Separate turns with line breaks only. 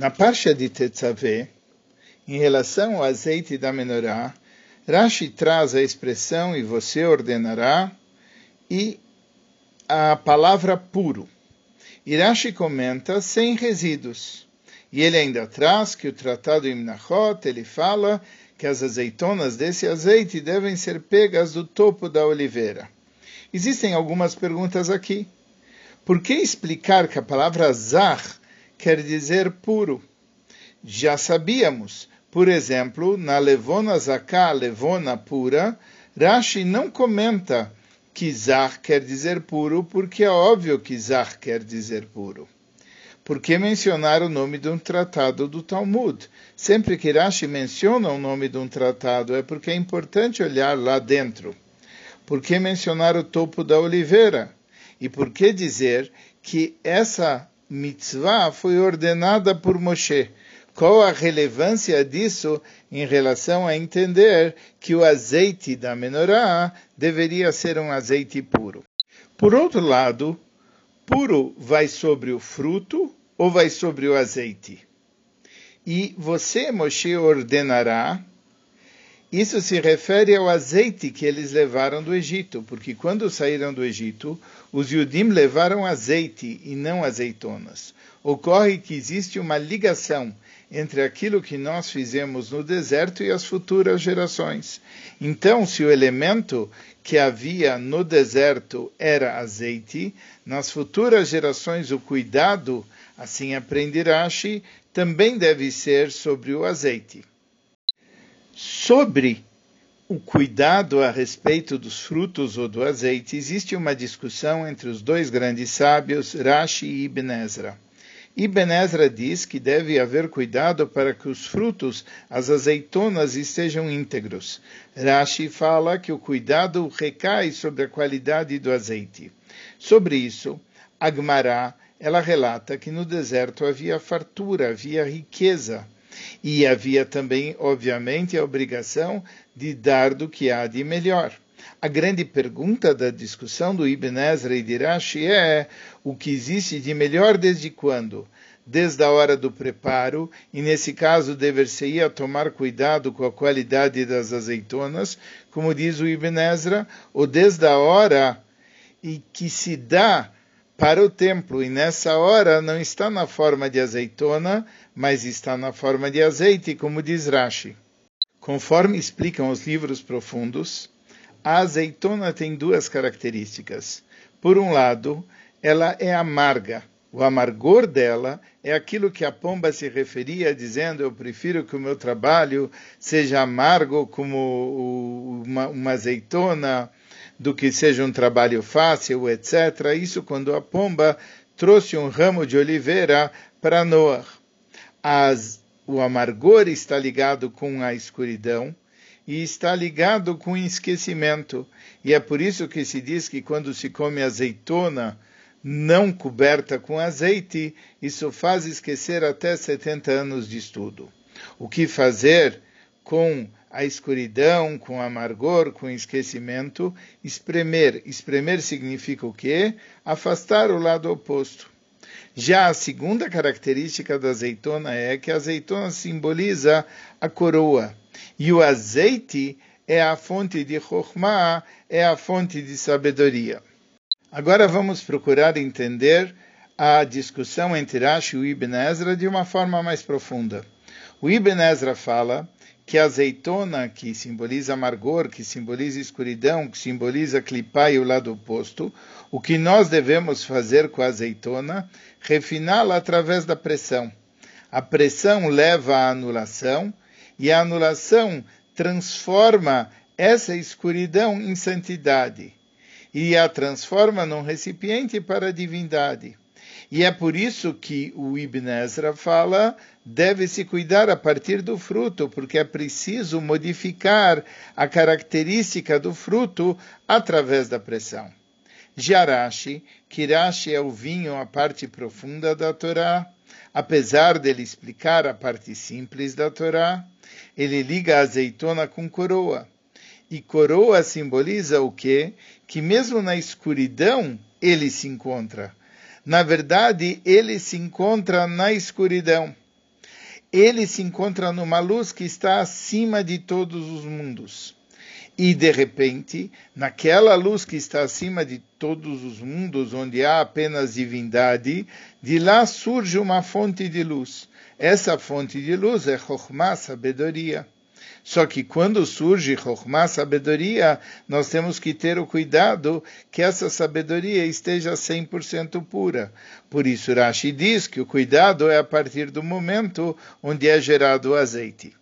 Na Parsha de Tetzaveh, em relação ao azeite da menorá, Rashi traz a expressão e você ordenará e a palavra puro. E Rashi comenta sem resíduos. E ele ainda traz que o tratado Imnachot, ele fala que as azeitonas desse azeite devem ser pegas do topo da oliveira. Existem algumas perguntas aqui. Por que explicar que a palavra zar quer dizer puro. Já sabíamos, por exemplo, na Levona Zaká, Levona pura, Rashi não comenta que Zar quer dizer puro, porque é óbvio que Zar quer dizer puro. Por que mencionar o nome de um tratado do Talmud? Sempre que Rashi menciona o nome de um tratado, é porque é importante olhar lá dentro. Por que mencionar o topo da oliveira? E por que dizer que essa mitzvah foi ordenada por Moshe. Qual a relevância disso em relação a entender que o azeite da menorá deveria ser um azeite puro? Por outro lado, puro vai sobre o fruto ou vai sobre o azeite? E você, Moshe, ordenará isso se refere ao azeite que eles levaram do Egito, porque quando saíram do Egito, os Yudim levaram azeite e não azeitonas. Ocorre que existe uma ligação entre aquilo que nós fizemos no deserto e as futuras gerações. Então, se o elemento que havia no deserto era azeite, nas futuras gerações o cuidado, assim aprende Rashi, também deve ser sobre o azeite. Sobre o cuidado a respeito dos frutos ou do azeite, existe uma discussão entre os dois grandes sábios, Rashi e Ibn Ezra. Ibn Ezra diz que deve haver cuidado para que os frutos, as azeitonas, estejam íntegros. Rashi fala que o cuidado recai sobre a qualidade do azeite. Sobre isso, Agmará, ela relata que no deserto havia fartura, havia riqueza. E havia também, obviamente, a obrigação de dar do que há de melhor. A grande pergunta da discussão do Ibn Ezra e de Rashi é o que existe de melhor desde quando? Desde a hora do preparo, e nesse caso dever-se-ia tomar cuidado com a qualidade das azeitonas, como diz o Ibn Ezra, ou desde a hora em que se dá para o templo, e nessa hora não está na forma de azeitona, mas está na forma de azeite, como diz Rashi. Conforme explicam os livros profundos, a azeitona tem duas características. Por um lado, ela é amarga. O amargor dela é aquilo que a pomba se referia, dizendo: Eu prefiro que o meu trabalho seja amargo como uma, uma azeitona do que seja um trabalho fácil, etc. Isso quando a pomba trouxe um ramo de oliveira para Noah. As, o amargor está ligado com a escuridão e está ligado com o esquecimento. E é por isso que se diz que quando se come azeitona não coberta com azeite, isso faz esquecer até 70 anos de estudo. O que fazer com a escuridão, com amargor, com esquecimento, espremer. Espremer significa o quê? Afastar o lado oposto. Já a segunda característica da azeitona é que a azeitona simboliza a coroa. E o azeite é a fonte de Chokhmah, é a fonte de sabedoria. Agora vamos procurar entender a discussão entre Rashi e Ibn Ezra de uma forma mais profunda. O Ibn Ezra fala que a azeitona, que simboliza amargor, que simboliza escuridão, que simboliza clipá e o lado oposto, o que nós devemos fazer com a azeitona? Refiná-la através da pressão. A pressão leva à anulação e a anulação transforma essa escuridão em santidade e a transforma num recipiente para a divindade. E é por isso que o Ibn Ezra fala deve-se cuidar a partir do fruto, porque é preciso modificar a característica do fruto através da pressão. Jarashi, Kirashi é o vinho, a parte profunda da Torá. Apesar dele explicar a parte simples da Torá, ele liga a azeitona com coroa. E coroa simboliza o quê? Que mesmo na escuridão ele se encontra na verdade, ele se encontra na escuridão. ele se encontra numa luz que está acima de todos os mundos. E de repente, naquela luz que está acima de todos os mundos, onde há apenas divindade, de lá surge uma fonte de luz. Essa fonte de luz é Chokhmah, sabedoria. Só que quando surge Chokhmah, sabedoria, nós temos que ter o cuidado que essa sabedoria esteja 100% pura. Por isso Rashi diz que o cuidado é a partir do momento onde é gerado o azeite.